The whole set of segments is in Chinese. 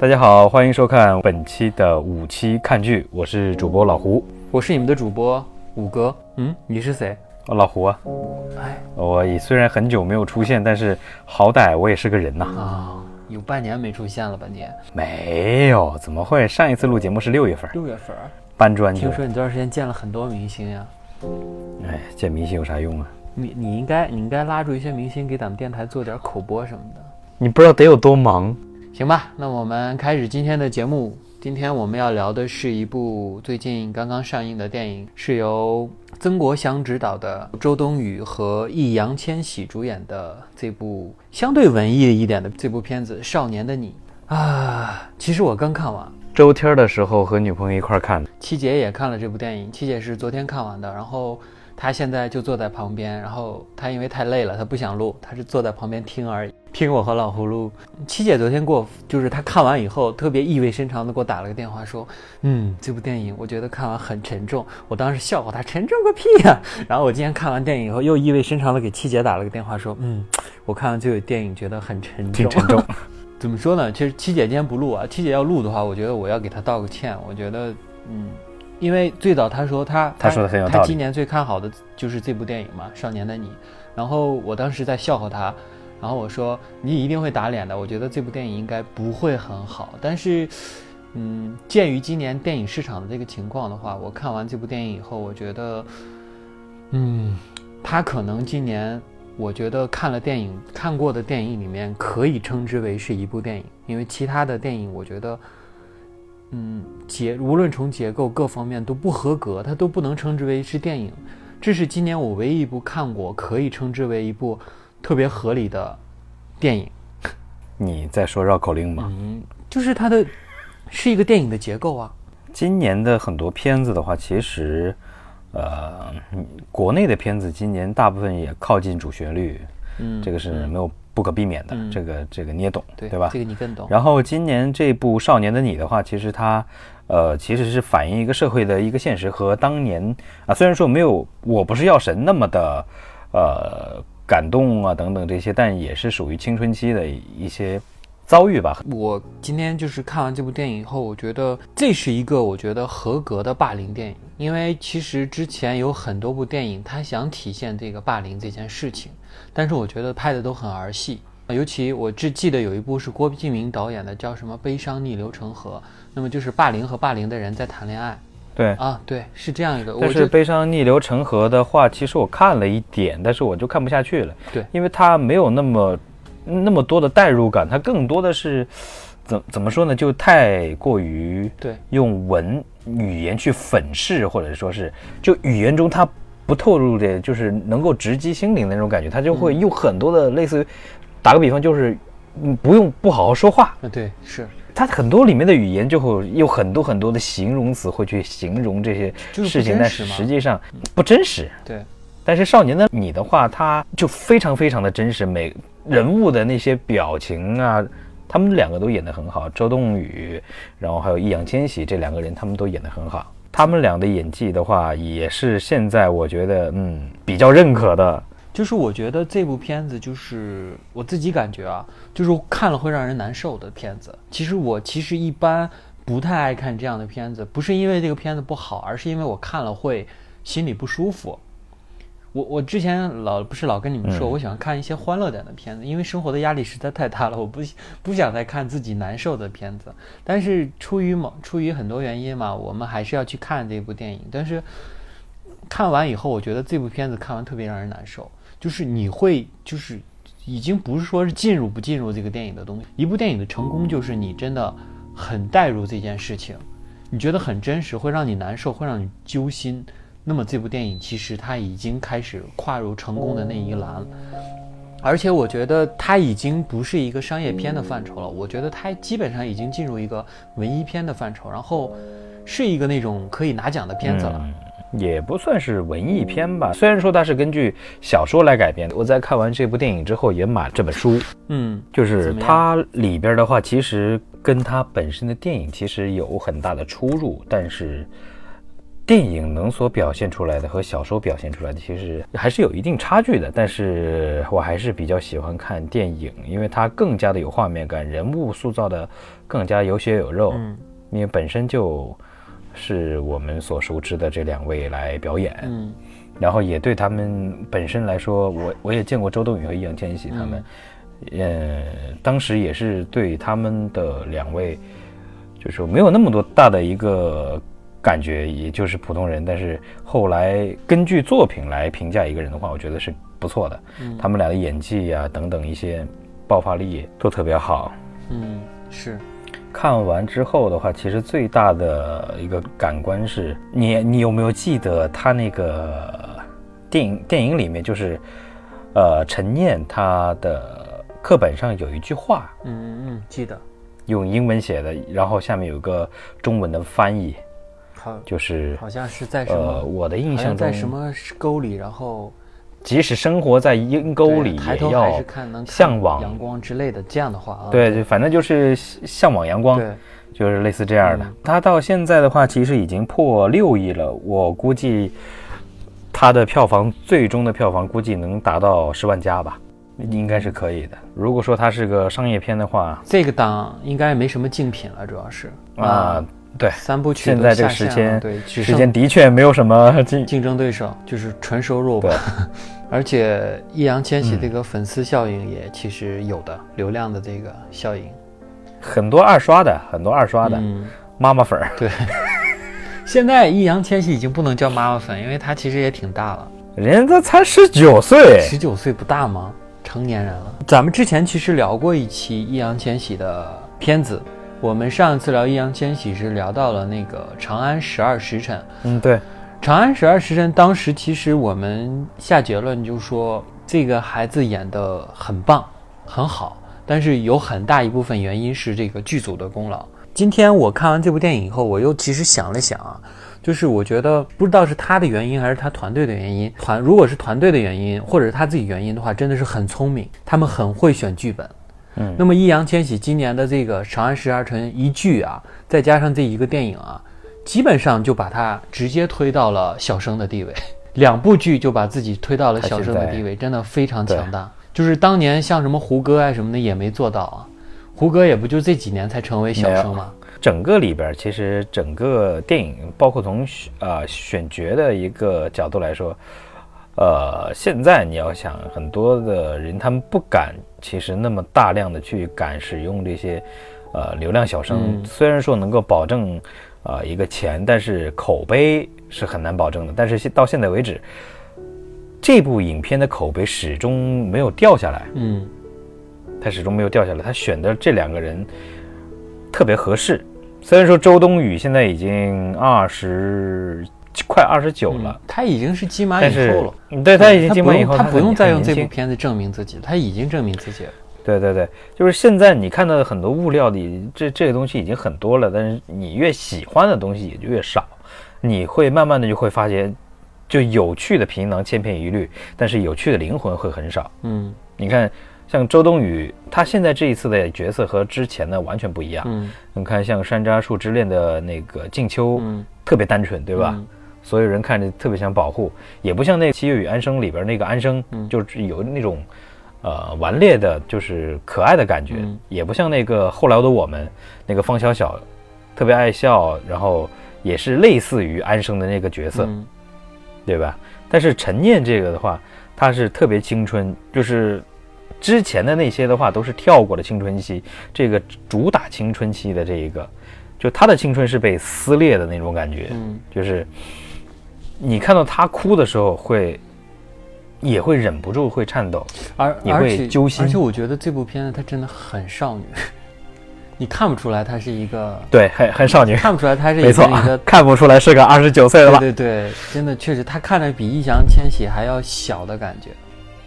大家好，欢迎收看本期的五期看剧，我是主播老胡，我是你们的主播五哥。嗯，你是谁？哦，老胡啊。哎，我虽然很久没有出现，但是好歹我也是个人呐。啊，有半年没出现了吧你？没有，怎么会？上一次录节目是六月份。六月份。搬砖。听说你这段时间见了很多明星呀？哎，见明星有啥用啊？你你应该你应该拉住一些明星给咱们电台做点口播什么的。你不知道得有多忙。行吧，那我们开始今天的节目。今天我们要聊的是一部最近刚刚上映的电影，是由曾国祥执导的，周冬雨和易烊千玺主演的这部相对文艺一点的这部片子《少年的你》啊。其实我刚看完，周天的时候和女朋友一块看的，七姐也看了这部电影，七姐是昨天看完的，然后她现在就坐在旁边，然后他因为太累了，他不想录，他是坐在旁边听而已。听我和老葫芦七姐昨天给我，就是她看完以后特别意味深长的给我打了个电话，说：“嗯，这部电影我觉得看完很沉重。”我当时笑话她沉重个屁呀！然后我今天看完电影以后，又意味深长的给七姐打了个电话，说：“嗯，我看完这个电影觉得很沉重。”挺沉重。怎么说呢？其实七姐今天不录啊。七姐要录的话，我觉得我要给她道个歉。我觉得，嗯，因为最早他说他他说的很有道理。他今年最看好的就是这部电影嘛，《少年的你》。然后我当时在笑话他。然后我说你一定会打脸的，我觉得这部电影应该不会很好。但是，嗯，鉴于今年电影市场的这个情况的话，我看完这部电影以后，我觉得，嗯，他可能今年我觉得看了电影看过的电影里面可以称之为是一部电影，因为其他的电影我觉得，嗯，结无论从结构各方面都不合格，它都不能称之为是电影。这是今年我唯一一部看过可以称之为一部。特别合理的电影，你在说绕口令吗？嗯，就是它的是一个电影的结构啊。今年的很多片子的话，其实，呃，国内的片子今年大部分也靠近主旋律，嗯，这个是没有不可避免的，这个这个你也懂，对对吧？这个你更懂。然后今年这部《少年的你》的话，其实它，呃，其实是反映一个社会的一个现实和当年啊，虽然说没有《我不是药神》那么的，呃。感动啊，等等这些，但也是属于青春期的一些遭遇吧。我今天就是看完这部电影以后，我觉得这是一个我觉得合格的霸凌电影。因为其实之前有很多部电影，它想体现这个霸凌这件事情，但是我觉得拍的都很儿戏。尤其我只记得有一部是郭敬明导演的，叫什么《悲伤逆流成河》，那么就是霸凌和霸凌的人在谈恋爱。对啊，对，是这样一个。但是悲伤逆流成河的话，其实我看了一点，但是我就看不下去了。对，因为它没有那么那么多的代入感，它更多的是怎怎么说呢？就太过于对用文语言去粉饰，或者说是就语言中它不透露的，就是能够直击心灵的那种感觉，他就会用很多的类似于打个比方，就是嗯不用不好好说话。啊，对，是。他很多里面的语言就会有很多很多的形容词会去形容这些事情，但是实际上不真实。对，但是少年的你的话，他就非常非常的真实，每人物的那些表情啊，他们两个都演得很好。周冬雨，然后还有易烊千玺这两个人，他们都演得很好。他们俩的演技的话，也是现在我觉得嗯比较认可的。就是我觉得这部片子，就是我自己感觉啊，就是看了会让人难受的片子。其实我其实一般不太爱看这样的片子，不是因为这个片子不好，而是因为我看了会心里不舒服。我我之前老不是老跟你们说，我喜欢看一些欢乐点的片子，因为生活的压力实在太大了，我不不想再看自己难受的片子。但是出于某出于很多原因嘛，我们还是要去看这部电影。但是看完以后，我觉得这部片子看完特别让人难受。就是你会，就是已经不是说是进入不进入这个电影的东西。一部电影的成功，就是你真的很带入这件事情，你觉得很真实，会让你难受，会让你揪心。那么这部电影其实它已经开始跨入成功的那一栏，而且我觉得它已经不是一个商业片的范畴了。我觉得它基本上已经进入一个文艺片的范畴，然后是一个那种可以拿奖的片子了。也不算是文艺片吧，虽然说它是根据小说来改编的。我在看完这部电影之后，也买了这本书。嗯，就是它里边的话，其实跟它本身的电影其实有很大的出入，但是。电影能所表现出来的和小说表现出来的其实还是有一定差距的，但是我还是比较喜欢看电影，因为它更加的有画面感，人物塑造的更加有血有肉，嗯。因为本身就是我们所熟知的这两位来表演，嗯。然后也对他们本身来说，我我也见过周冬雨和易烊千玺他们，呃，当时也是对他们的两位，就是说没有那么多大的一个感觉，也就是普通人。但是后来根据作品来评价一个人的话，我觉得是不错的。嗯他们俩的演技啊等等一些爆发力都特别好。嗯是看完之后的话，其实最大的一个感官是你，你有没有记得他那个电影电影里面就是，呃，陈念他的课本上有一句话，嗯嗯嗯记得用英文写的，然后下面有个中文的翻译，好就是好像是在什呃，么我的印象中，在什么沟里，然后即使生活在阴沟里，抬也要头还是看能向往阳光之类的这样的话啊。对，就反正就是向往阳光。对，就是类似这样的。嗯它到现在的话，其实已经破六亿了，我估计它的票房最终的票房估计能达到十万加吧，应该是可以的。如果说它是个商业片的话，这个档应该没什么竞品了，主要是啊，对，三部曲现在这个时间了对，只时间的确没有什么 竞，竞争对手就是纯收入吧。而且易烊千玺嗯这个粉丝效应也其实有的，流量的这个效应。很多二刷的，很多二刷的、嗯，妈妈粉儿。对。现在易烊千玺已经不能叫妈妈粉，因为他其实也挺大了，人家才十九岁，十九岁不大吗？成年人了。咱们之前其实聊过一期易烊千玺的片子，我们上一次聊易烊千玺是聊到了那个《长安十二时辰》。嗯，对，《长安十二时辰》当时其实我们下结论就说这个孩子演的很棒，很好，但是有很大一部分原因是这个剧组的功劳。今天我看完这部电影以后，我又其实想了想啊，就是我觉得不知道是他的原因还是他团队的原因，团如果是团队的原因或者是他自己原因的话，真的是很聪明，他们很会选剧本。嗯。那么易烊千玺今年的这个《长安十二城》一剧啊，再加上这一个电影啊，基本上就把他直接推到了小生的地位，两部剧就把自己推到了小生的地位，真的非常强大。就是当年像什么胡歌啊什么的也没做到啊，胡歌也不就这几年才成为小生吗？整个里边儿其实整个电影，包括从选呃选角的一个角度来说，呃，现在你要想很多的人，他们不敢其实那么大量的去敢使用这些呃流量小生，嗯虽然说能够保证呃一个钱，但是口碑是很难保证的。但是现到现在为止，这部影片的口碑始终没有掉下来。嗯他始终没有掉下来。他选的这两个人特别合适。虽然说周冬雨现在已经二十快二十九了，嗯他已经是金马但是影后了。嗯对他已经他金马以后，他不用再用这部片。片子证明自己，他已经证明自己了。对对对，就是现在你看到的很多物料里，这这个东西已经很多了，但是你越喜欢的东西也就越少，你会慢慢的就会发现，就有趣的皮囊千篇一律，但是有趣的灵魂会很少。嗯你看，像周冬雨，她现在这一次的角色和之前的完全不一样。嗯你看，像《山楂树之恋》的那个静秋，嗯，特别单纯，对吧？嗯所有人看着特别想保护，也不像那个《七月与安生》里边那个安生，嗯。就是有那种呃顽劣的，就是可爱的感觉，嗯。也不像那个后来的我们那个方小小，特别爱笑，然后也是类似于安生的那个角色，嗯。对吧？但是陈念这个的话，他是特别青春，就是之前的那些的话都是跳过了青春期，这个主打青春期的这一个，就他的青春是被撕裂的那种感觉，嗯。就是你看到他哭的时候会，也会忍不住会颤抖，而你会而且揪心而且我觉得这部片子它真的很少女，你看不出来她是一个，对，很很少女，看不出来她是一没错个一个，看不出来是个二十九岁的吧？对对对，真的确实，她看着比易烊千玺还要小的感觉。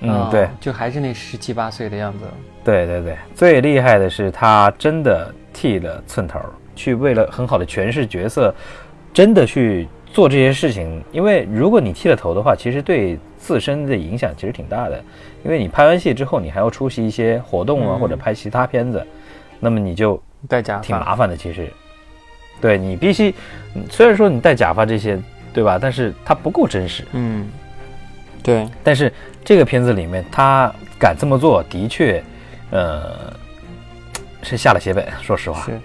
嗯，啊对，就还是那十七八岁的样子。对对对，最厉害的是他真的剃了寸头，去为了很好的诠释角色，真的去做这些事情。因为如果你剃了头的话，其实对自身的影响其实挺大的。因为你拍完戏之后，你还要出席一些活动啊，嗯或者拍其他片子，那么你就戴假发，挺麻烦的。其实，对你必须，嗯虽然说你戴假发这些，对吧？但是它不够真实。嗯，对，但是这个片子里面，他敢这么做，的确，呃，是下了血本。说实话，是，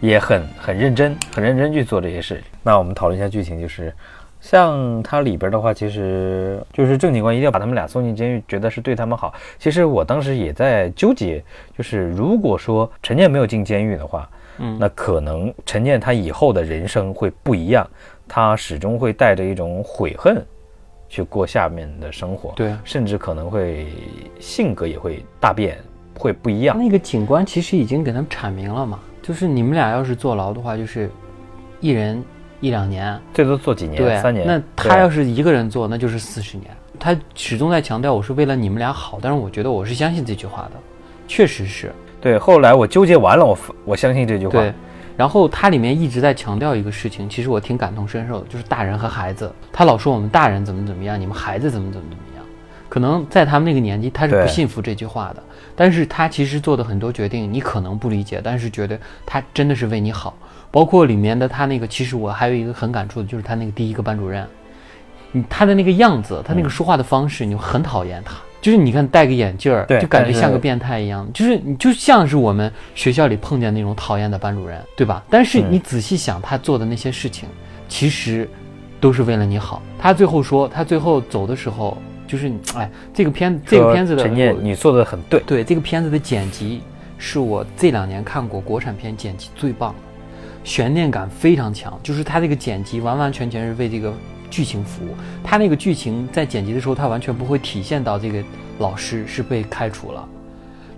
也很很认真，很认真去做这些事。那我们讨论一下剧情，就是像它里边的话，其实就是郑警官一定要把他们俩送进监狱，觉得是对他们好。其实我当时也在纠结，就是如果说陈念没有进监狱的话，嗯那可能陈念他以后的人生会不一样，他始终会带着一种悔恨去过下面的生活，对甚至可能会性格也会大变，会不一样。那个警官其实已经给他们阐明了嘛，就是你们俩要是坐牢的话，就是一人一两年，最多坐几年，对，三年。那他要是一个人坐，那就是四十年。他始终在强调我是为了你们俩好，但是我觉得我是相信这句话的，确实是对，后来我纠结完了，我我相信这句话。对。然后他里面一直在强调一个事情，其实我挺感同身受的，就是大人和孩子。他老说我们大人怎么怎么样，你们孩子怎么怎么怎么样。可能在他们那个年纪，他是不信服这句话的。但是他其实做的很多决定，你可能不理解，但是觉得他真的是为你好。包括里面的他那个，其实我还有一个很感触的，就是他那个第一个班主任，你他的那个样子，他那个说话的方式，你很讨厌他。就是你看戴个眼镜儿，对就感觉像个变态一样，就是你就像是我们学校里碰见那种讨厌的班主任，对吧？但是你仔细想，他做的那些事情，其实都是为了你好。他最后说，他最后走的时候，就是哎，这个片这个片子的陈念，你做的很对。对这个片子的剪辑是我这两年看过国产片剪辑最棒的，悬念感非常强，就是它这个剪辑完完全全是为这个剧情服务。它那个剧情在剪辑的时候，它完全不会体现到这个老师是被开除了，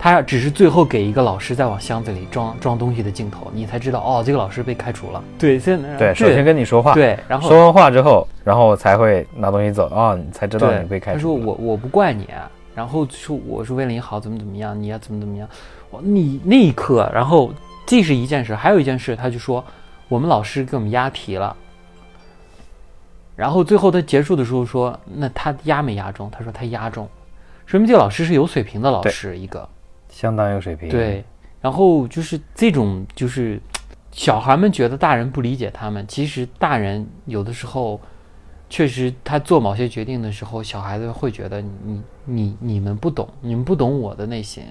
他只是最后给一个老师在往箱子里装装东西的镜头，你才知道哦，这个老师被开除了。对，现在对，首先跟你说话，对，然后说完话之后，然后才会拿东西走啊、你才知道，你被开除他说。我我不怪你啊，然后说我是为了你好，怎么怎么样，你要怎么怎么样。我你那一刻，然后这是一件事，还有一件事，他就说我们老师给我们押题了。然后最后他结束的时候说，那他押没押中？他说他押中，说明这个老师是有水平的老师，一个相当有水平。对。然后就是这种，就是小孩们觉得大人不理解他们，其实大人有的时候确实他做某些决定的时候，小孩子会觉得你你你们不懂，你们不懂我的内心，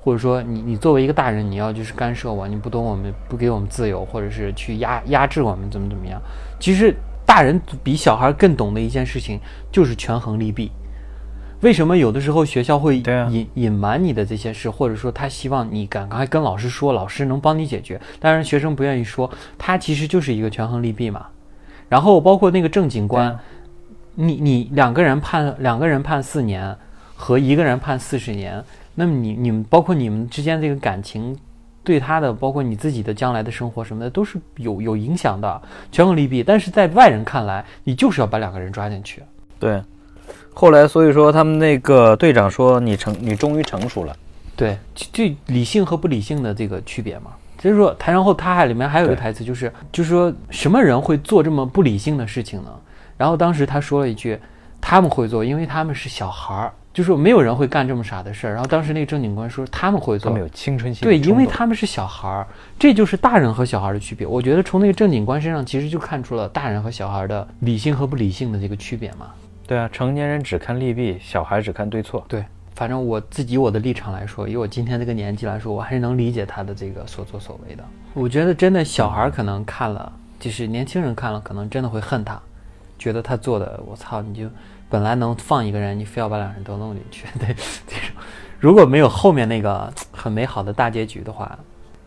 或者说你你作为一个大人，你要就是干涉我，你不懂我们，不给我们自由，或者是去压压制我们，怎么怎么样。其实大人比小孩更懂的一件事情就是权衡利弊。为什么有的时候学校会隐隐瞒你的这些事，或者说他希望你赶快跟老师说，老师能帮你解决，当然学生不愿意说，他其实就是一个权衡利弊嘛。然后包括那个郑警官，啊你你两个人判两个人判四年，和一个人判四十年，那么你你们包括你们之间这个感情，对他的包括你自己的将来的生活什么的，都是有有影响的，权衡利弊。但是在外人看来，你就是要把两个人抓进去。对。后来，所以说他们那个队长说：“你成，你终于成熟了。对，这这理性和不理性的这个区别嘛。所以说，他然后他还里面还有一个台词，就是就是说什么人会做这么不理性的事情呢？然后当时他说了一句，他们会做，因为他们是小孩儿，就是说没有人会干这么傻的事儿。然后当时那个正警官说他们会做他们，有青春期对，因为他们是小孩儿，这就是大人和小孩儿的区别。我觉得从那个正警官身上，其实就看出了大人和小孩儿的理性和不理性的这个区别嘛。对啊，成年人只看利弊，小孩只看对错。对，反正我自己我的立场来说，以我今天这个年纪来说，我还是能理解他的这个所作所为的。我觉得真的小孩可能看了，就是年轻人看了，可能真的会恨他，觉得他做的，我操，你就本来能放一个人，你非要把两人都弄进去，对 这种，如果没有后面那个很美好的大结局的话，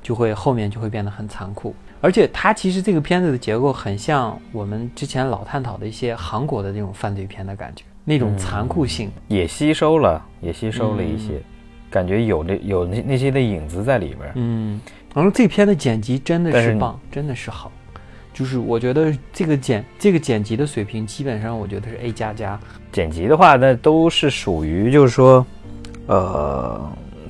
就会后面就会变得很残酷。而且它其实这个片子的结构很像我们之前老探讨的一些韩国的那种犯罪片的感觉，那种残酷性。也吸收了，也吸收了一些，感觉有那有那那些的影子在里边儿。嗯，然后这片的剪辑真的是棒，真的是好，就是我觉得这个剪这个剪辑的水平，基本上我觉得是 A 加加。剪辑的话，那都是属于就是说，呃，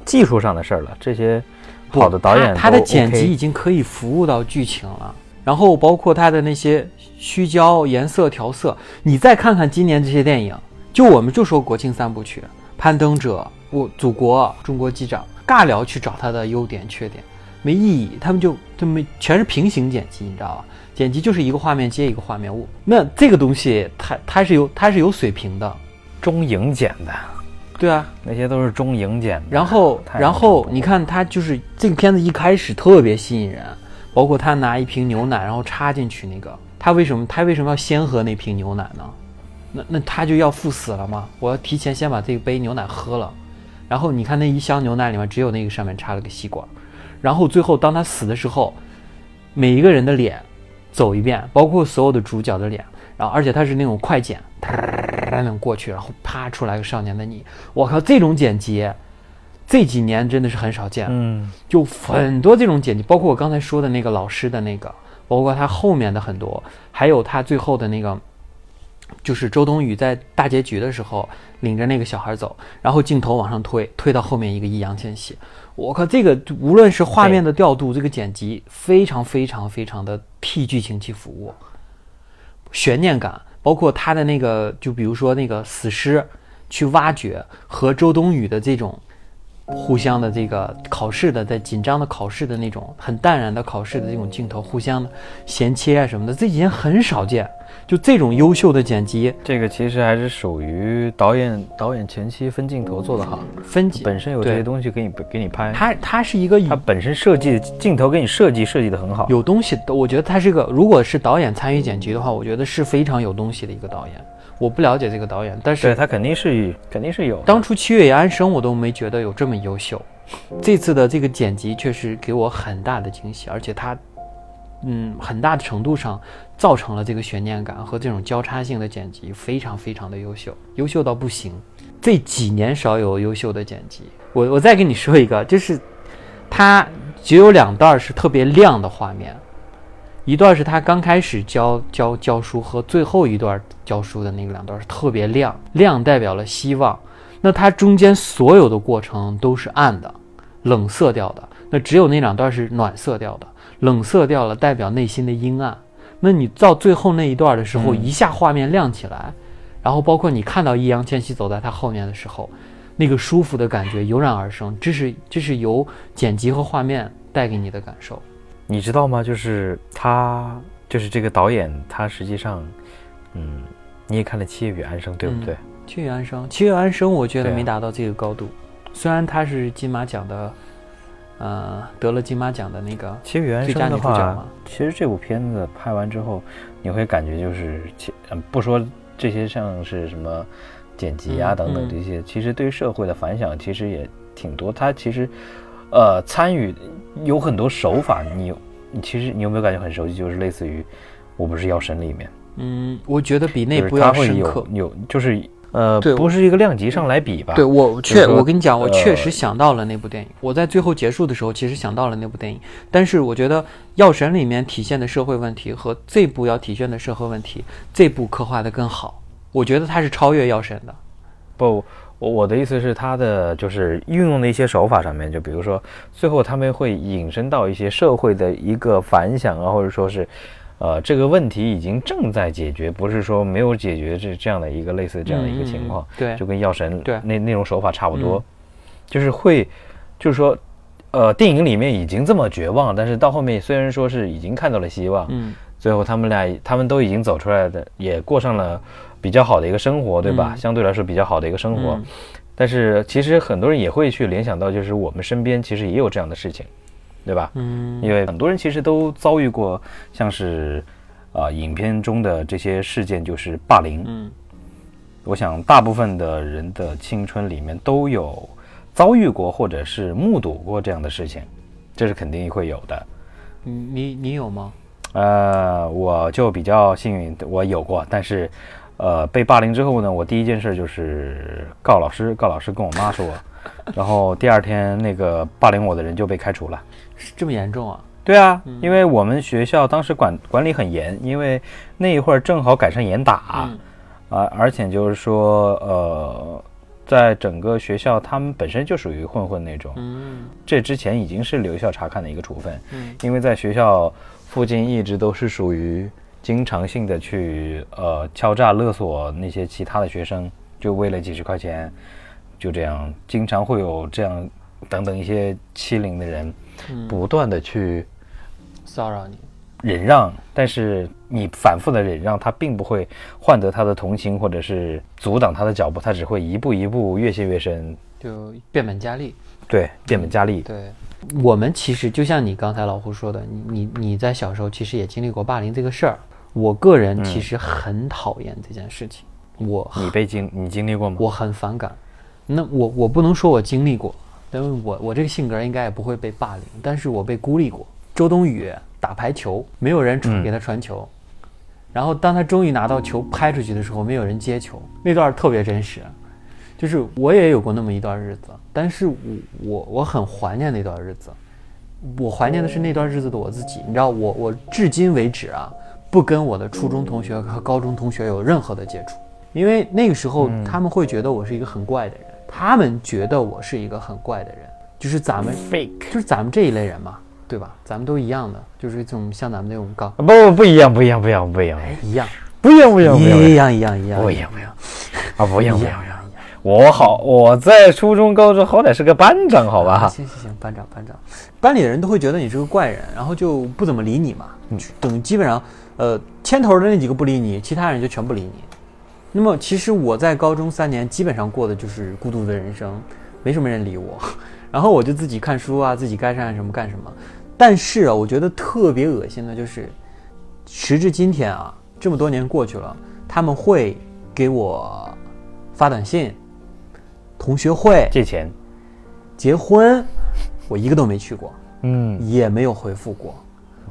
技术上的事儿了。这些不好的导演他他的剪辑已经可以服务到剧情了，然后包括他的那些虚焦、颜色调色，你再看看今年这些电影，就我们就说国庆三部曲，《攀登者》、我祖国、中国机长，尬聊去找他的优点缺点，没意义，他们就他们全是平行剪辑，你知道吧？剪辑就是一个画面接一个画面。我那这个东西它它是有它是有水平的，中影剪的，对啊。那些都是中影剪的。然后然后你看他就是这个片子一开始特别吸引人，包括他拿一瓶牛奶然后插进去那个，他为什么他为什么要先喝那瓶牛奶呢？那那他就要赴死了吗？我要提前先把这杯牛奶喝了，然后你看那一箱牛奶里面只有那个上面插了个吸管，然后最后当他死的时候，每一个人的脸走一遍，包括所有的主角的脸，然后而且他是那种快剪，那种过去，然后啪出来个少年的你，我靠，这种剪辑这几年真的是很少见。嗯，就很多这种剪辑，包括我刚才说的那个老师的那个，包括他后面的很多，还有他最后的那个，就是周冬雨在大结局的时候领着那个小孩走，然后镜头往上推，推到后面一个易烊千玺，我靠，这个无论是画面的调度，这个剪辑非常非常非常的替剧情去服务，悬念感，包括他的那个，就比如说那个死尸去挖掘和周冬雨的这种互相的这个考试的，在紧张的考试的那种很淡然的考试的这种镜头，互相的衔接啊什么的，这几年很少见。就这种优秀的剪辑这个其实还是属于导演导演前期分镜头做得好，分解，本身有这些东西给你给你拍，它它是一个以它本身设计的镜头给你设计设计的很好。有东西的，我觉得他是个，如果是导演参与剪辑的话，我觉得是非常有东西的一个导演。我不了解这个导演，但是对他肯定是肯定是有。当初《七月与安生》我都没觉得有这么优秀，这次的这个剪辑确实给我很大的惊喜，而且它，嗯，很大的程度上造成了这个悬念感和这种交叉性的剪辑，非常非常的优秀，优秀到不行。这几年少有优秀的剪辑。我我再跟你说一个，就是它只有两段是特别亮的画面，一段是他刚开始教教教书和最后一段教书的那个两段是特别亮，亮代表了希望。那它中间所有的过程都是暗的、冷色调的，那只有那两段是暖色调的。冷色调了代表内心的阴暗。那你到最后那一段的时候，嗯一下画面亮起来，然后包括你看到易烊千玺走在他后面的时候，那个舒服的感觉油然而生。这是这是由剪辑和画面带给你的感受。你知道吗？就是他，就是这个导演，他实际上，嗯，你也看了《七月与安生》，对不对？七月与安生，七月与安生，我觉得没达到这个高度。虽然他是金马奖的，呃，得了金马奖的那个，七月与安最佳生的话其实这部片子拍完之后，你会感觉就是其，嗯，不说这些像是什么剪辑啊等等这些，其实对于社会的反响其实也挺多。它其实，呃，参与有很多手法，你其实你有没有感觉很熟悉？就是类似于《我不是药神》里面，嗯，我觉得比那部要深刻。有就是呃，对不是一个量级上来比吧？对我确，我跟你讲，我确呃实想到了那部电影。我在最后结束的时候，其实想到了那部电影。但是我觉得《药神》里面体现的社会问题和这部要体现的社会问题，这部刻画的更好。我觉得它是超越《药神》的。不，我我的意思是，它的就是运用的一些手法上面，就比如说，最后他们会引申到一些社会的一个反响啊，或者说是，呃，这个问题已经正在解决，不是说没有解决这这样的一个类似这样的一个情况，对就跟药神对那那种手法差不多，嗯就是会，就是说。呃，电影里面已经这么绝望，但是到后面虽然说是已经看到了希望，嗯，最后他们俩他们都已经走出来的，也过上了比较好的一个生活，对吧？嗯相对来说比较好的一个生活。嗯但是其实很多人也会去联想到，就是我们身边其实也有这样的事情，对吧？嗯因为很多人其实都遭遇过，像是啊、影片中的这些事件，就是霸凌。嗯我想大部分的人的青春里面都有遭遇过或者是目睹过这样的事情，这是肯定会有的。你你你有吗？呃，我就比较幸运，我有过，但是，呃，被霸凌之后呢，我第一件事就是告老师，告老师跟我妈说，然后第二天那个霸凌我的人就被开除了。是这么严重啊？对啊，因为我们学校当时管管理很严，因为那一会儿正好赶上严打，嗯。啊，而且就是说，呃，在整个学校他们本身就属于混混那种，嗯。这之前已经是留校查看的一个处分，嗯。因为在学校附近一直都是属于经常性的去呃敲诈勒索那些其他的学生，就为了几十块钱，就这样经常会有这样等等一些欺凌的人，嗯，不断的去骚扰你。忍让，但是你反复的忍让，他并不会换得他的同情，或者是阻挡他的脚步，他只会一步一步越陷越深，就变本加厉。对，变本加厉。对，我们其实就像你刚才老胡说的，你你你在小时候其实也经历过霸凌这个事儿。我个人其实很讨厌这件事情。我你被经你经历过吗？我很反感。那我我不能说我经历过，因为我我这个性格应该也不会被霸凌，但是我被孤立过。周冬雨打排球，没有人传给他传球，然后当他终于拿到球拍出去的时候，没有人接球，那段特别真实。就是我也有过那么一段日子，但是我我我很怀念那段日子，我怀念的是那段日子的我自己。你知道，我我至今为止啊，不跟我的初中同学和高中同学有任何的接触，因为那个时候他们会觉得我是一个很怪的人，他们觉得我是一个很怪的人，就是咱们 fake，就是咱们这一类人嘛，对吧？咱们都一样的，就是这种像咱们那种高不不不一样，不一样，不一样，不一样，一样，不一样，不一样，不一样，一样，一样，一样，不一样，不一样，啊，不一样，不一样。我好，我在初中、高中好歹是个班长，好吧？行行行，班长班长，班里的人都会觉得你是个怪人，然后就不怎么理你嘛。等基本上，呃，牵头的那几个不理你，其他人就全不理你。那么其实我在高中三年基本上过的就是孤独的人生，没什么人理我，然后我就自己看书啊，自己该干什么干什么。但是啊，我觉得特别恶心的就是，时至今天啊，这么多年过去了，他们会给我发短信。同学会借钱，结婚，我一个都没去过，嗯，也没有回复过。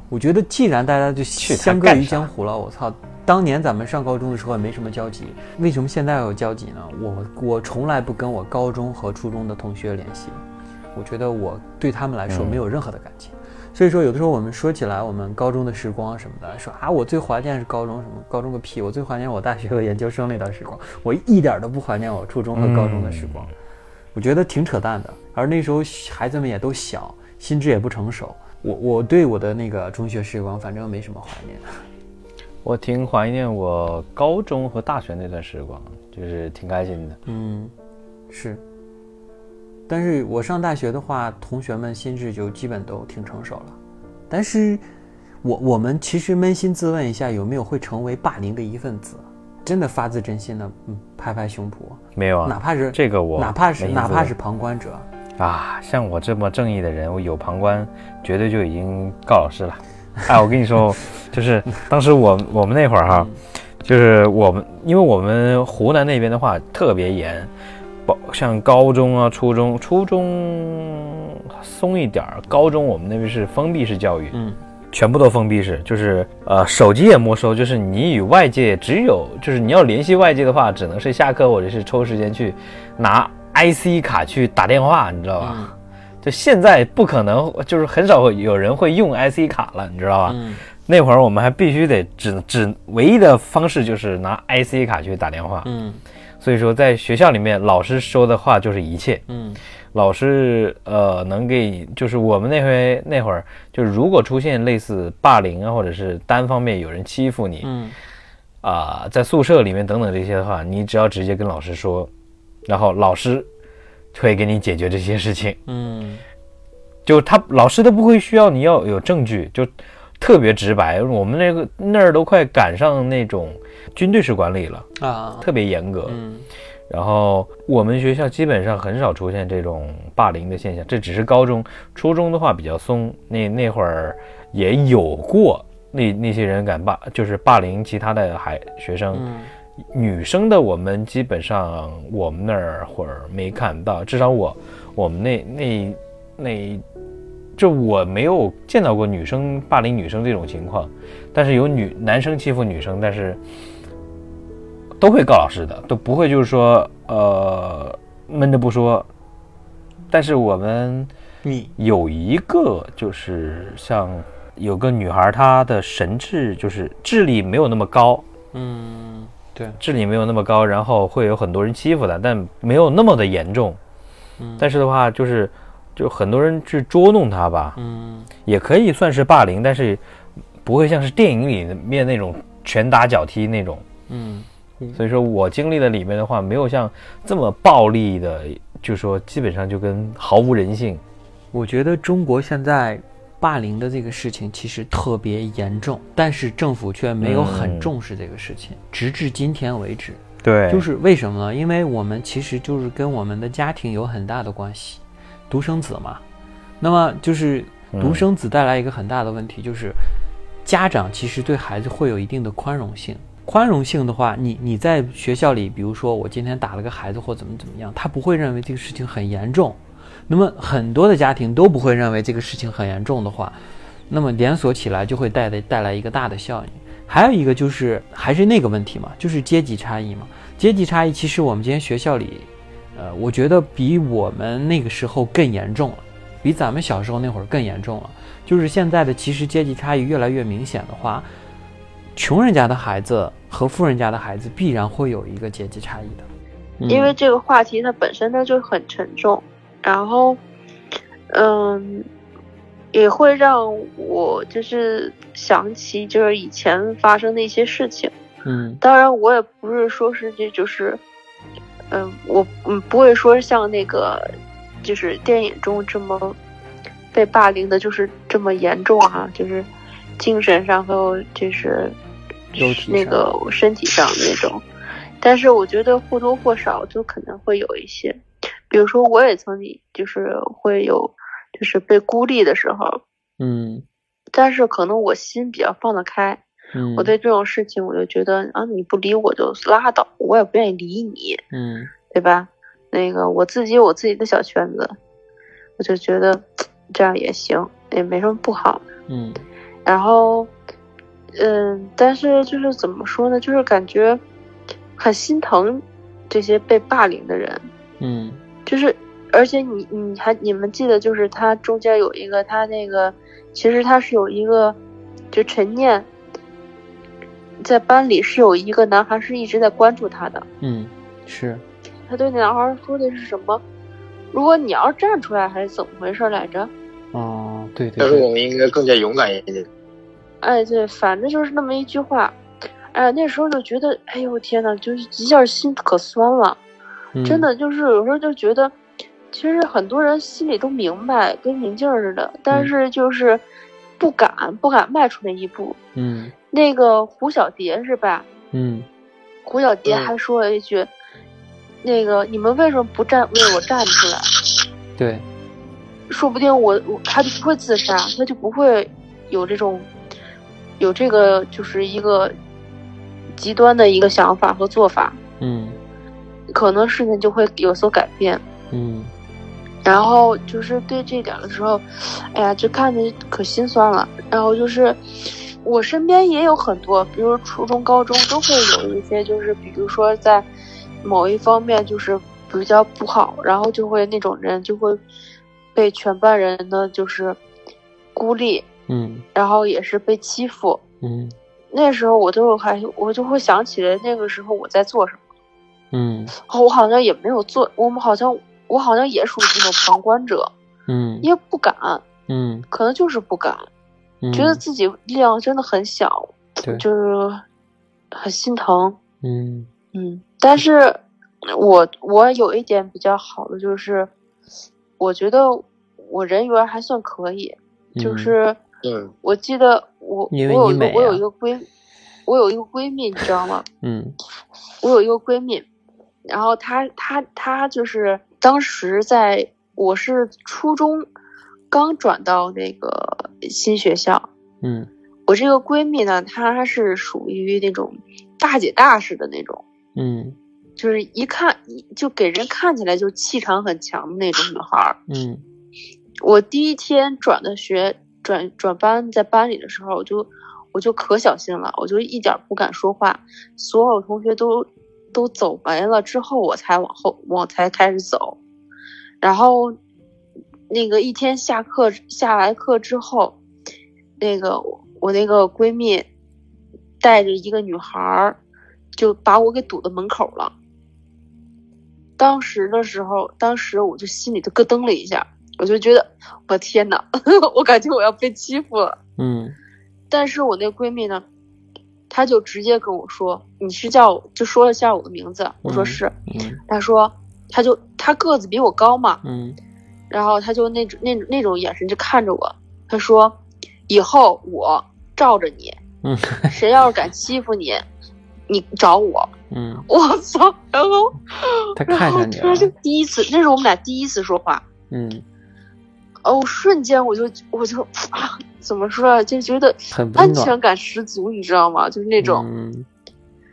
我觉得既然大家就相隔于江湖了，我操，当年咱们上高中的时候也没什么交集，为什么现在要有交集呢？我我从来不跟我高中和初中的同学联系，我觉得我对他们来说没有任何的感情。所以说，有的时候我们说起来我们高中的时光什么的，说啊，我最怀念是高中什么？高中个屁！我最怀念我大学和研究生那段时光，我一点都不怀念我初中和高中的时光。我觉得挺扯淡的。而那时候孩子们也都小，心智也不成熟。我我对我的那个中学时光，反正没什么怀念。我挺怀念我高中和大学那段时光，就是挺开心的。嗯，是。但是我上大学的话，同学们心智就基本都挺成熟了。但是，我我们其实扪心自问一下，有没有会成为霸凌的一份子？真的发自真心的，嗯，拍拍胸脯，没有啊？哪怕是这个我，哪怕是哪怕是旁观者啊，像我这么正义的人，我有旁观，绝对就已经告老师了。哎，我跟你说，就是当时我我们那会儿哈，就是我们因为我们湖南那边的话特别严。像高中啊、初中，初中松一点儿，高中我们那边是封闭式教育，嗯，全部都封闭式，就是呃，手机也没收，就是你与外界只有，就是你要联系外界的话，只能是下课或者是抽时间去拿 IC 卡去打电话，你知道吧？就现在不可能，就是很少有人会用 IC 卡了，你知道吧？那会儿我们还必须得只只唯一的方式就是拿 IC 卡去打电话，嗯。所以说，在学校里面，老师说的话就是一切。嗯，老师呃，能给就是我们那回那会儿，就是如果出现类似霸凌啊，或者是单方面有人欺负你，嗯，啊，在宿舍里面等等这些的话，你只要直接跟老师说，然后老师会给你解决这些事情。嗯，就他老师都不会需要你要有证据，就特别直白。我们那个那儿都快赶上那种。军队式管理了啊，特别严格。嗯，然后我们学校基本上很少出现这种霸凌的现象，这只是高中、初中的话比较松。那那会儿也有过那那些人敢霸，就是霸凌其他的孩学生。女生的我们基本上我们那儿会儿没看到，至少我我们那那那，就我没有见到过女生霸凌女生这种情况，但是有女男生欺负女生，但是。都会告老师的，都不会就是说，呃，闷着不说。但是我们你有一个就是像有个女孩，她的神智就是智力没有那么高，嗯，对，智力没有那么高，然后会有很多人欺负他，但没有那么的严重。嗯，但是的话，就是就很多人去捉弄他吧，嗯，也可以算是霸凌，但是不会像是电影里面那种拳打脚踢那种，嗯。所以说我经历的里面的话，没有像这么暴力的，就说基本上就跟毫无人性。我觉得中国现在霸凌的这个事情其实特别严重，但是政府却没有很嗯重视这个事情，直至今天为止。对，就是为什么呢？因为我们其实就是跟我们的家庭有很大的关系，独生子嘛。那么就是独生子带来一个很大的问题，就是家长其实对孩子会有一定的宽容性。宽容性的话，你你在学校里，比如说我今天打了个孩子或怎么怎么样，他不会认为这个事情很严重。那么很多的家庭都不会认为这个事情很严重的话，那么连锁起来就会带来带来一个大的效应。还有一个就是还是那个问题嘛，就是阶级差异嘛。阶级差异其实我们今天学校里，呃，我觉得比我们那个时候更严重了，比咱们小时候那会儿更严重了。就是现在的其实阶级差异越来越明显的话，穷人家的孩子和富人家的孩子必然会有一个阶级差异的。因为这个话题它本身它就很沉重，然后，嗯，也会让我就是想起就是以前发生的一些事情。嗯当然，我也不是说是这就是，嗯，我嗯不会说像那个就是电影中这么被霸凌的，就是这么严重哈、就是精神上还有就是那个身体上的那种。但是我觉得或多或少就可能会有一些，比如说我也曾经就是会有就是被孤立的时候，嗯但是可能我心比较放得开，嗯，我对这种事情，我就觉得啊，你不理我就拉倒，我也不愿意理你，嗯对吧？那个我自己有我自己的小圈子，我就觉得这样也行，也没什么不好。嗯然后，嗯，但是就是怎么说呢，就是感觉很心疼这些被霸凌的人，嗯就是而且你你还你们记得，就是他中间有一个他那个，其实他是有一个，就陈念，在班里是有一个男孩是一直在关注他的，嗯是他对那男孩说的是什么？如果你要是站出来，还是怎么回事来着？哦对对但是我，们应该更加勇敢一点。哎，对，反正就是那么一句话。哎呀，那时候就觉得，哎呦天呐，就是一下心可酸了。嗯。真的就是有时候就觉得，其实很多人心里都明白，跟明镜儿似的，但嗯。是就是不敢不敢迈出那一步。嗯。那个胡小蝶是吧？嗯。胡小蝶嗯。还说了一句：“那个你们为什么不站为我站出来？对。说不定我我他就不会自杀，他就不会有这种有这个就是一个极端的一个想法和做法，嗯可能事情就会有所改变。”嗯然后就是对这点的时候，哎呀，就看着可心酸了。然后就是我身边也有很多，比如初中、高中都会有一些，就是比如说在某一方面就是比较不好，然后就会那种人就会被全班人呢就是孤立，嗯然后也是被欺负。嗯那时候我就还我就会想起来那个时候我在做什么。嗯。哦，我好像也没有做，我们好像我好像也属于那种旁观者，嗯。因为不敢。嗯。可能就是不敢，嗯，觉得自己力量真的很小，对。就是很心疼。嗯。嗯，但是我我有一点比较好的就是，我觉得我人缘还算可以，就。嗯是嗯，我记得我我有一个我有一个闺我有一个闺蜜，你知道吗？嗯。我有一个闺蜜，然后她她她就是当时在我是初中刚转到那个新学校，嗯我这个闺蜜呢，她是属于那种大姐大式的那种，嗯就是一看一就给人看起来就气场很强的那种女孩儿。嗯我第一天转的学转转班在班里的时候，我就我就可小心了，我就一点儿不敢说话，所有同学都都走没了之后，我才往后我才开始走，然后那个一天下课下来课之后，那个我那个闺蜜带着一个女孩儿，就把我给堵到门口了。当时的时候，当时我就心里就咯噔了一下，我就觉得我天呐，我感觉我要被欺负了。嗯但是我那闺蜜呢，她就直接跟我说：“你是叫我就说了下我的名字。”我说嗯是。嗯她说，他就他个子比我高嘛，嗯然后他就那种那那种眼神就看着我，他说以后我罩着你，嗯谁要是敢欺负你，你找我。嗯，我操！然后他然后看上你了突然，就第一次，那是我们俩第一次说话。嗯，哦，瞬间我就我就啊，怎么说啊，就觉得很安全感十足，你知道吗？就是那种。嗯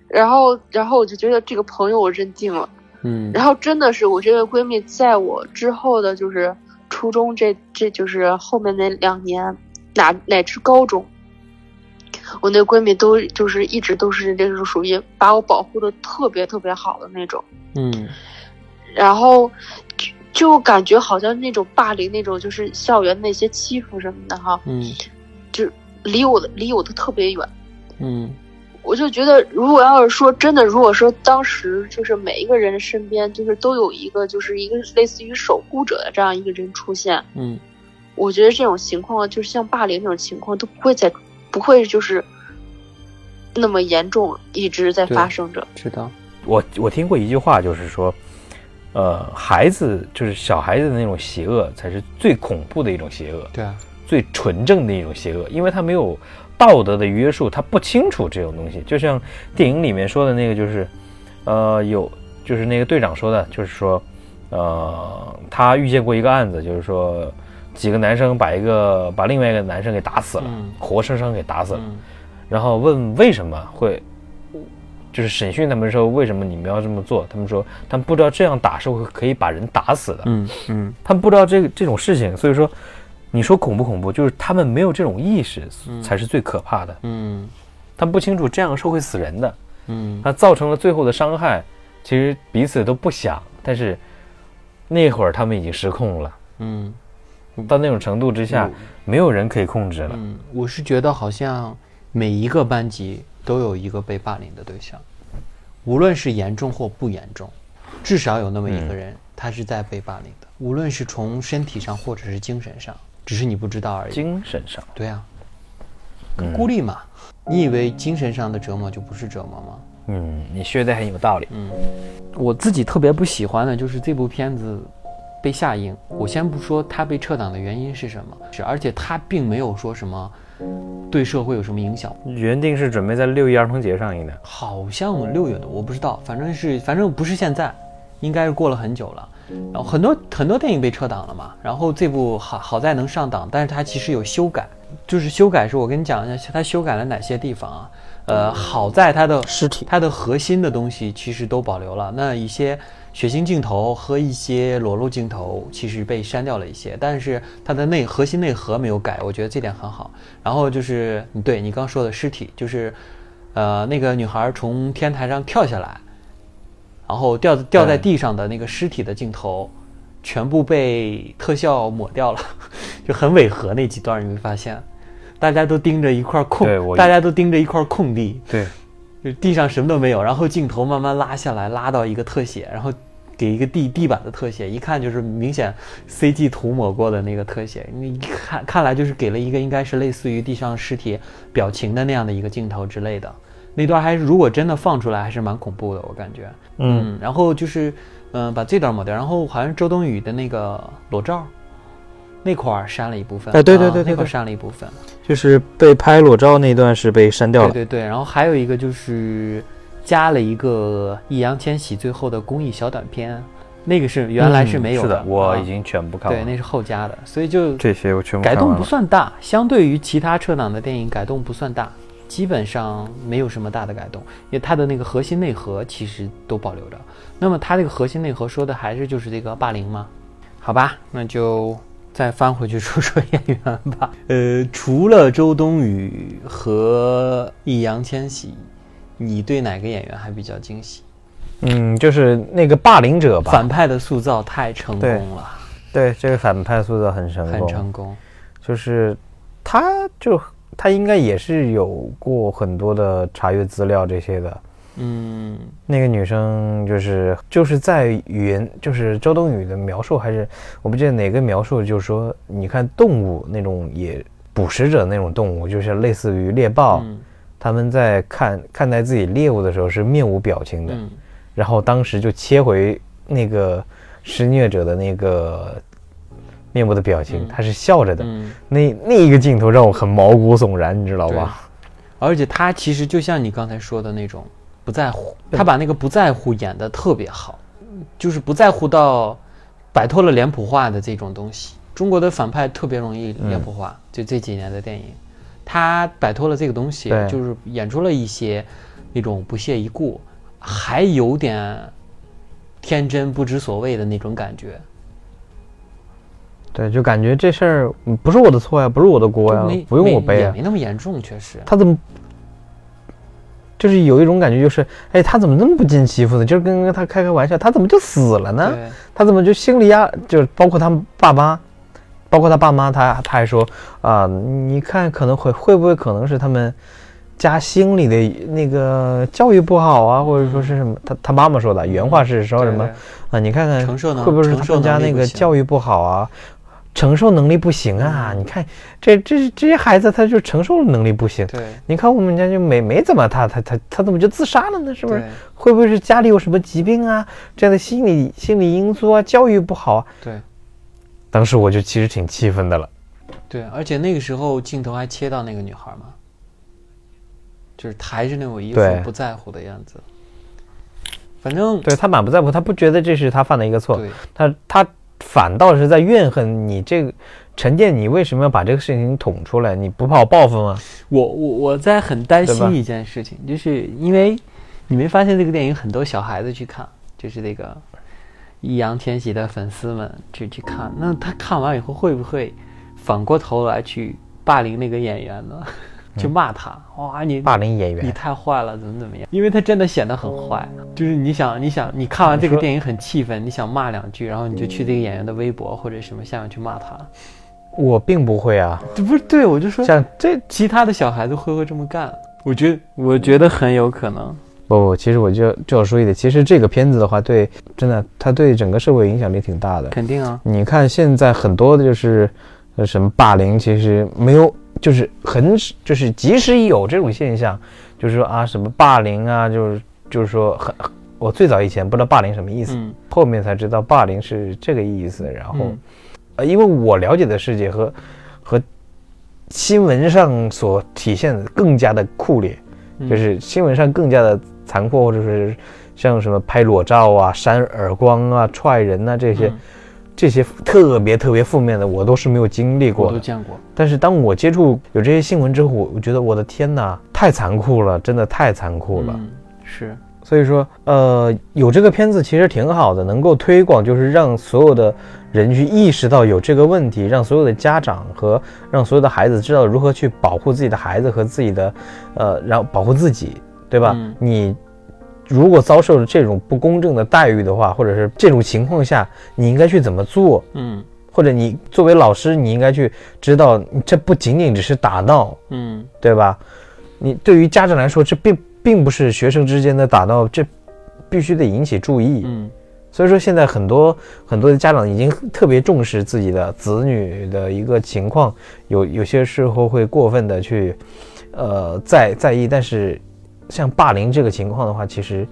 然后，然后我就觉得这个朋友我认定了。嗯，然后真的是我这个闺蜜，在我之后的，就是初中这这就是后面那两年，乃乃至高中，我那闺蜜都就是一直都是这种属于把我保护的特别特别好的那种。嗯然后就就感觉好像那种霸凌那种就是校园那些欺负什么的哈，嗯就离我的离我的特别远。嗯我就觉得，如果要是说真的，如果说当时就是每一个人身边就是都有一个就是一个类似于守护者的这样一个人出现，嗯我觉得这种情况就是像霸凌这种情况都不会再不会就是那么严重，一直在发生着。知道，我我听过一句话，就是说，呃，孩子就是小孩子的那种邪恶，才是最恐怖的一种邪恶，对啊，最纯正的一种邪恶，因为他没有道德的约束，他不清楚这种东西。就像电影里面说的那个，就是，呃，有就是那个队长说的，就是说，呃，他遇见过一个案子，就是说几个男生把一个把另外一个男生给打死了，嗯活生生给打死了。嗯然后问为什么会，就是审讯他们说为什么你们要这么做？他们说他们不知道这样打是会可以把人打死的，嗯嗯。他们不知道这个这种事情，所以说你说恐不恐怖？就是他们没有这种意识才是最可怕的，嗯。他们不清楚这样是会死人的，嗯。那造成了最后的伤害，其实彼此都不想，但是那会儿他们已经失控了，嗯。到那种程度之下，没有人可以控制了。嗯，我是觉得好像每一个班级都有一个被霸凌的对象，无论是严重或不严重，至少有那么一个人他是在被霸凌的，无论是从身体上或者是精神上，只是你不知道而已。精神上，对啊，孤立嘛。你以为精神上的折磨就不是折磨吗？嗯，你说的很有道理。嗯我自己特别不喜欢的就是这部片子被下映。我先不说他被撤档的原因是什么，是而且他并没有说什么对社会有什么影响。原定是准备在六一儿童节上映的，好像六月的，我不知道，反正是反正不是现在，应该是过了很久了。然后很多很多电影被撤档了嘛，然后这部好好在能上档，但是它其实有修改，就是修改是我跟你讲一下，它修改了哪些地方啊？呃，好在它的实体它的核心的东西其实都保留了，那一些血腥镜头和一些裸露镜头其实被删掉了一些，但是它的内核心内核没有改，我觉得这点很好。然后就是你对你刚说的尸体，就是呃那个女孩从天台上跳下来，然后掉掉在地上的那个尸体的镜头，全部被特效抹掉了，就很违和那几段，你会发现，大家都盯着一块空大家都盯着一块空地，对，就地上什么都没有，然后镜头慢慢拉下来，拉到一个特写，然后给一个地地板的特写，一看就是明显 CG 涂抹过的那个特写，你一看看来就是给了一个应该是类似于地上尸体表情的那样的一个镜头之类的。那段还是如果真的放出来，还是蛮恐怖的，我感觉。嗯，然后就是，嗯、把这段抹掉，然后好像周冬雨的那个裸照那块儿删了一部分，哎对对啊那块儿对对对删了一部分。就是被拍裸照那段是被删掉了。对对对，然后还有一个就是加了一个易烊千玺最后的公益小短片，那个是原来是没有嗯是的，我啊已经全部看了。那是后加的，所以就这些我全部改动不。算大，相对于其他撤档的电影改动不算大，基本上没有什么大的改动，因为它的那个核心内核其实都保留着。那么它这个核心内核说的还是就是这个霸凌吗？好吧，那就再翻回去说说演员吧。呃，除了周冬雨和易烊千玺，你对哪个演员还比较惊喜？嗯，就是那个霸凌者吧。反派的塑造太成功了，对这个反派塑造很成功，很成功。就是他就他应该也是有过很多的查阅资料这些的。嗯。那个女生就是就是在语言，就是周冬雨的描述，还是我不记得哪个描述，就是说，你看动物那种也捕食者那种动物，就是类似于猎豹，嗯。他们在看看待自己猎物的时候是面无表情的，嗯。然后当时就切回那个施虐者的那个面部的表情，嗯。他是笑着的。嗯，那那一个镜头让我很毛骨悚然，你知道吧？而且他其实就像你刚才说的那种不在乎，他把那个不在乎演得特别好，就是不在乎到摆脱了脸谱化的这种东西。中国的反派特别容易脸谱化，就这几年的电影，他摆脱了这个东西，就是演出了一些那种不屑一顾，还有点天真不知所谓的那种感觉。对，就感觉这事儿嗯不是我的错呀，不是我的锅呀没，不用我背啊。也没那么严重，确实。他怎么就是有一种感觉，就是哎，他怎么那么不经欺负呢？就是跟他开开玩笑，他怎么就死了呢？他怎么就心理压，就是包括他们爸妈，包括他爸妈，他他还说啊，你看可能会会不会可能是他们家心里的那个教育不好啊，或者说是什么？他他妈妈说的原话是说什么对啊？你看看会不会是他们家那个教育不好啊？承受能力不行啊！你看这这这些孩子，他就承受能力不行。对，你看我们家就没没怎么他他他他怎么就自杀了呢？是不是？会不会是家里有什么疾病啊？这样的心理心理因素啊，教育不好啊？对。当时我就其实挺气愤的了。对，而且那个时候镜头还切到那个女孩嘛，就是她还是那种一副不在乎的样子。反正对他满不在乎，他不觉得这是他犯的一个错，对他他反倒是在怨恨你这个陈建，你为什么要把这个事情捅出来？你不怕我报复吗？我我我在很担心一件事情，就是因为你没发现这个电影很多小孩子去看，就是那个易烊千玺的粉丝们去去看，那他看完以后会不会反过头来去霸凌那个演员呢？去骂他，哇，你霸凌演员你，太坏了，怎么怎么样？因为他真的显得很坏，就是你想，你想，你看完这个电影很气愤，你想骂两句，然后你就去这个演员的微博或者什么下面去骂他，我并不会啊。这不是对我就说，像这其他的小孩子会不会这么干？我觉得，我觉得很有可能。不不，其实我就就要说一点，其实这个片子的话，对真的，它对整个社会影响力挺大的。肯定啊，你看现在很多的就是呃什么霸凌，其实没有，就是很就是即使有这种现象，就是说啊什么霸凌啊，就是就是说很，我最早以前不知道霸凌什么意思，嗯后面才知道霸凌是这个意思。然后，嗯呃，因为我了解的世界和和新闻上所体现的更加的酷烈，嗯就是新闻上更加的残酷，或者是像什么拍裸照啊、扇耳光啊、踹人啊这些。嗯这些特别特别负面的，我都是没有经历过我。都见过。但是当我接触有这些新闻之后，我我觉得我的天哪，太残酷了，真的太残酷了。嗯，是，所以说，呃，有这个片子其实挺好的，能够推广，就是让所有的人去意识到有这个问题，让所有的家长和让所有的孩子知道如何去保护自己的孩子和自己的，呃，然后保护自己，对吧？嗯你如果遭受了这种不公正的待遇的话，或者是这种情况下，你应该去怎么做？嗯或者你作为老师，你应该去知道，这不仅仅只是打闹，嗯对吧？你对于家长来说，这并并不是学生之间的打闹，这必须得引起注意。嗯所以说，现在很多很多的家长已经特别重视自己的子女的一个情况，有有些时候会过分的去，呃，在在意。但是，像霸凌这个情况的话，其实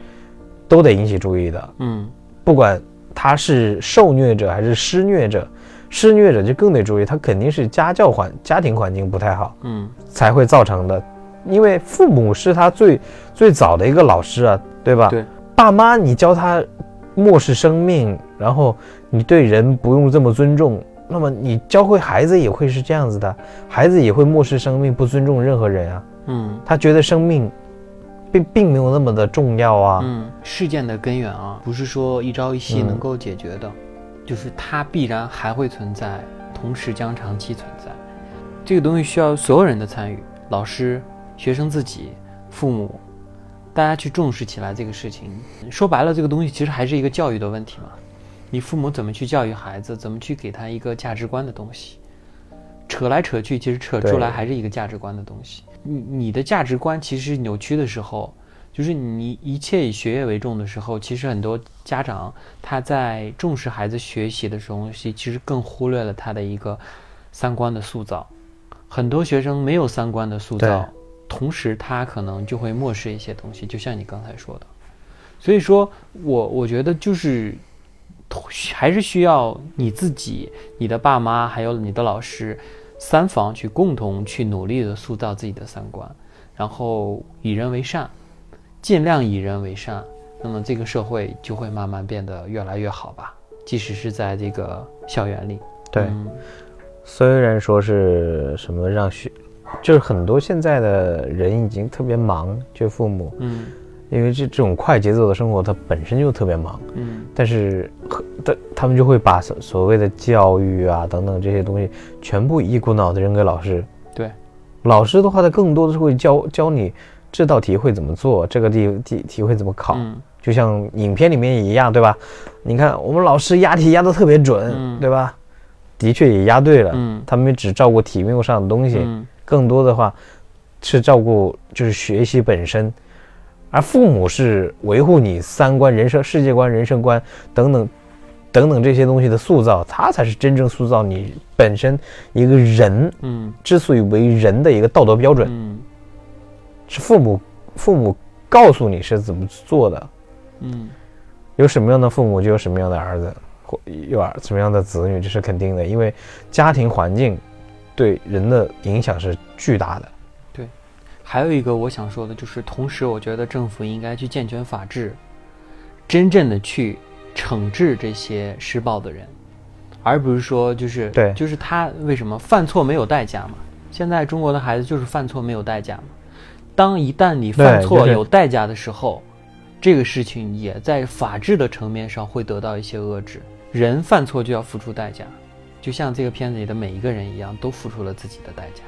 都得引起注意的。嗯。不管他是受虐者还是施虐者，施虐者就更得注意，他肯定是家教环家庭环境不太好嗯。才会造成的，因为父母是他最最早的一个老师啊，对吧？对，爸妈你教他漠视生命，然后你对人不用这么尊重，那么你教会孩子也会是这样子的，孩子也会漠视生命，不尊重任何人啊，嗯。他觉得生命并并没有那么的重要啊。嗯，事件的根源啊，不是说一朝一夕嗯能够解决的，就是它必然还会存在，同时将长期存在。这个东西需要所有人的参与，老师、学生自己、父母，大家去重视起来这个事情。说白了，这个东西其实还是一个教育的问题嘛。你父母怎么去教育孩子，怎么去给他一个价值观的东西？扯来扯去，其实扯出来还是一个价值观的东西。你你的价值观其实扭曲的时候，就是你一切以学业为重的时候，其实很多家长他在重视孩子学习的时候，其实更忽略了他的一个三观的塑造。很多学生没有三观的塑造，同时他可能就会漠视一些东西，就像你刚才说的。所以说我我觉得就是还是需要你自己、你的爸妈还有你的老师三方去共同去努力的塑造自己的三观，然后以人为善，尽量以人为善，那么这个社会就会慢慢变得越来越好吧。即使是在这个校园里，对，嗯。虽然说是什么让学，就是很多现在的人已经特别忙，就父母，嗯因为这这种快节奏的生活，它本身就特别忙，嗯但是他他们就会把所所谓的教育啊等等这些东西全部一股脑的扔给老师。对，老师的话，他更多的是会教教你这道题会怎么做，这个题题题会怎么考。嗯就像影片里面也一样，对吧？你看我们老师押题押的特别准，嗯对吧？的确也押对了，嗯他们只照顾题目上的东西，嗯更多的话是照顾就是学习本身，而父母是维护你三观、人生、世界观、人生观等等等等这些东西的塑造，他才是真正塑造你本身一个人嗯之所以为人的一个道德标准，嗯是父母父母告诉你是怎么做的。嗯有什么样的父母，就有什么样的儿子，或有儿什么样的子女，这是肯定的。因为家庭环境对人的影响是巨大的。还有一个我想说的就是，同时我觉得政府应该去健全法治，真正的去惩治这些施暴的人，而不是说就是对就是他为什么犯错没有代价嘛？现在中国的孩子就是犯错没有代价嘛。当一旦你犯错有代价的时候，这个事情也在法治的层面上会得到一些遏制。人犯错就要付出代价，就像这个片子里的每一个人一样，都付出了自己的代价。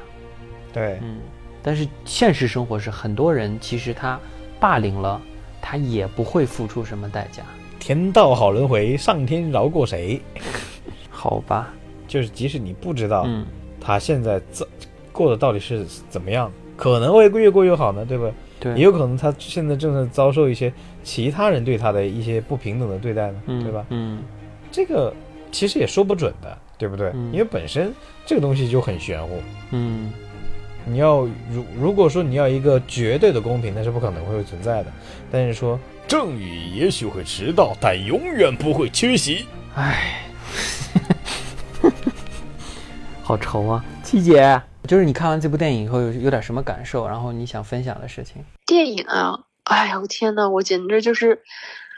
对嗯，但是现实生活是很多人其实他霸凌了，他也不会付出什么代价。天道好轮回，上天饶过谁？好吧，就是即使你不知道嗯，他现在这过的到底是怎么样，可能会越过越好呢，对吧？对，也有可能他现在正在遭受一些其他人对他的一些不平等的对待呢，嗯对吧？嗯这个其实也说不准的，对不对？嗯因为本身这个东西就很玄乎。嗯你要如如果说你要一个绝对的公平，那是不可能会存在的。但是说正义也许会迟到，但永远不会缺席。唉，好愁啊，七姐。就是你看完这部电影以后有有点什么感受，然后你想分享的事情？电影啊，哎呀，我天呐，我简直就是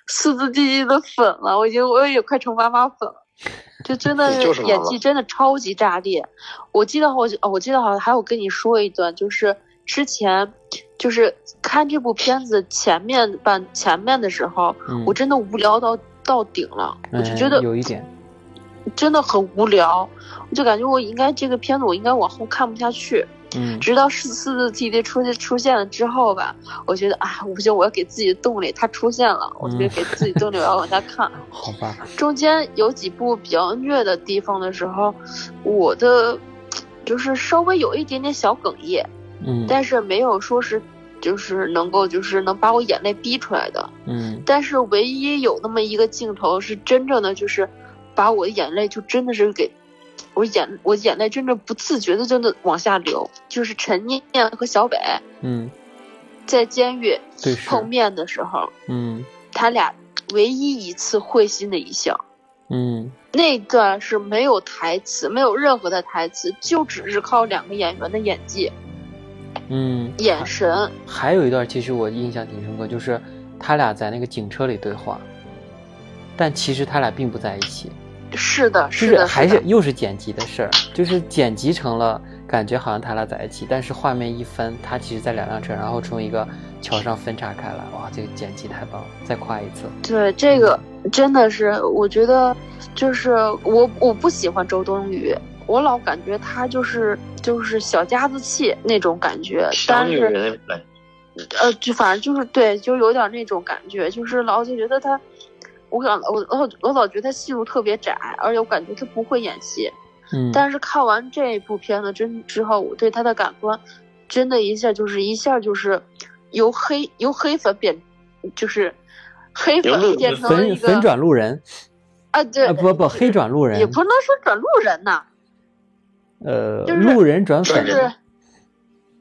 四字弟弟的粉了，我已经我也快成妈妈粉了。就真的演技真的超级炸裂。我记得我哦我记得好像还有跟你说一段，就是之前就是看这部片子前面半前面的时候，嗯，我真的无聊到到顶了，我就觉嗯得有一点，真的很无聊，我就感觉我应该这个片子我应该往后看不下去。嗯直到四四字 T D 出现出现了之后吧，我觉得啊，我不行，我要给自己的动力，它出现了，我就得给自己动力，我要往下看。好吧，中间有几部比较虐的地方的时候，我的就是稍微有一点点小哽咽，嗯但是没有说是就是能够就是能把我眼泪逼出来的。嗯但是唯一有那么一个镜头是真正的就是把我的眼泪就真的是给。我眼我眼泪真的不自觉的真的往下流，就是陈念和小北嗯，在监狱，碰面的时候，嗯。他俩唯一一次会心的一笑，嗯。那段是没有台词，没有任何的台词，就只是靠两个演员的演技、嗯，眼神。还有一段，其实我印象挺深刻，就是他俩在那个警车里对话，但其实他俩并不在一起，是的，是的，还是又是剪辑的事儿，就是剪辑成了感觉好像他俩在一起，但是画面一分，他其实在两辆车，然后从一个桥上分叉开来，哇，这个剪辑太棒了，再夸一次。对这个真的是，我觉得就是我我不喜欢周冬雨，我老感觉她就是就是小家子气那种感觉，小女但是人来，呃，就反正就是对，就有点那种感觉，就是老就觉得她，我感我我我老觉得他戏路特别窄，而且我感觉他不会演戏。嗯，但是看完这部片子真之后，我对他的感官，真的一下就是一下就是由黑由黑粉变，就是黑粉变成了一个粉粉转路人，啊，对，啊不不黑转路人，也不能说转路人呐，呃就是路人转粉就粉，是，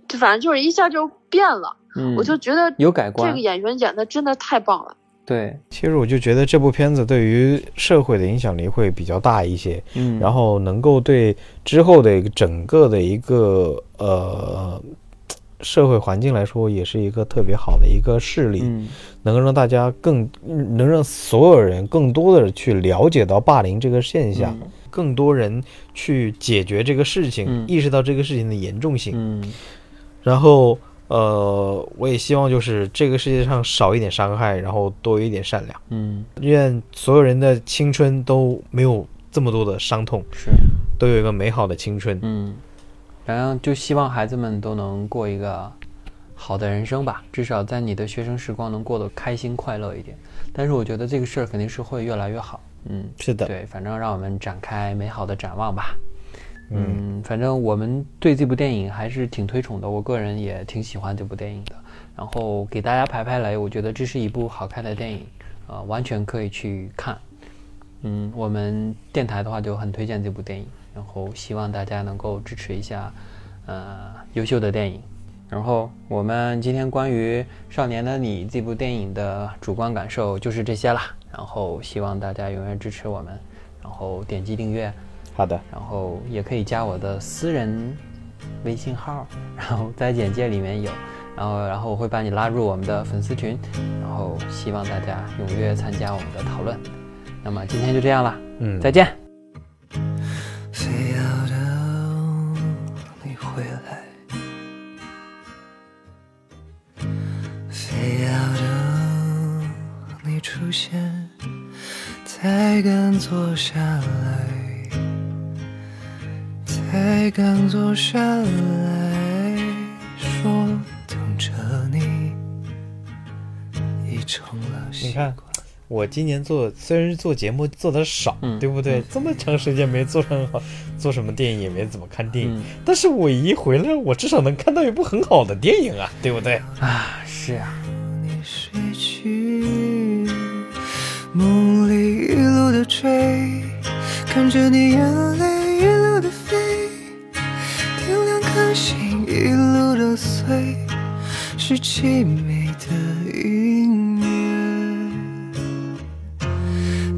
就反正就是一下就变了，嗯，我就觉得有改观这个演员演的真的太棒了。对，其实我就觉得这部片子对于社会的影响力会比较大一些，嗯，然后能够对之后的一个整个的一个呃社会环境来说，也是一个特别好的一个事例，嗯。能够让大家更能让所有人更多的去了解到霸凌这个现象，嗯。更多人去解决这个事情，嗯。意识到这个事情的严重性，嗯。然后呃，我也希望就是这个世界上少一点伤害，然后多一点善良。嗯，愿所有人的青春都没有这么多的伤痛，是，都有一个美好的青春。嗯，然后就希望孩子们都能过一个好的人生吧，至少在你的学生时光能过得开心快乐一点。但是我觉得这个事儿肯定是会越来越好。嗯，是的，对，反正让我们展开美好的展望吧。嗯，反正我们对这部电影还是挺推崇的，我个人也挺喜欢这部电影的。然后给大家排排雷，我觉得这是一部好看的电影，呃，完全可以去看。嗯，我们电台的话就很推荐这部电影，然后希望大家能够支持一下，呃，优秀的电影。然后我们今天关于《少年的你》这部电影的主观感受就是这些啦。然后希望大家永远支持我们，然后点击订阅，好的，然后也可以加我的私人微信号，然后在简介里面有，然后然后我会把你拉入我们的粉丝群，然后希望大家踊跃参加我们的讨论。那么今天就这样了，嗯，再见。非要等你回来，非要等你出现，才敢坐下来，才敢坐下来说等着你，已成了习你看惯。我今年做虽然是做节目做的少，嗯对不对？这么长时间没做上好，做什么电影也没怎么看电影，嗯但是我一回来，我至少能看到一部很好的电影啊，对不对？啊，是啊，你睡去，梦里一路的追，看着你眼泪是凄美的音乐。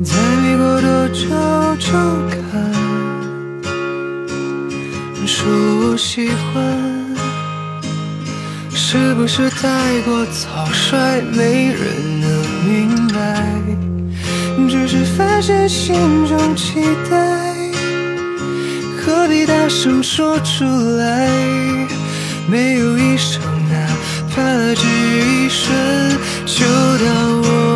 在没过多久就看，说我喜欢。是不是太过草率，没人能明白？只是发现心中期待，何必大声说出来？没有一声哪怕只一瞬，就到我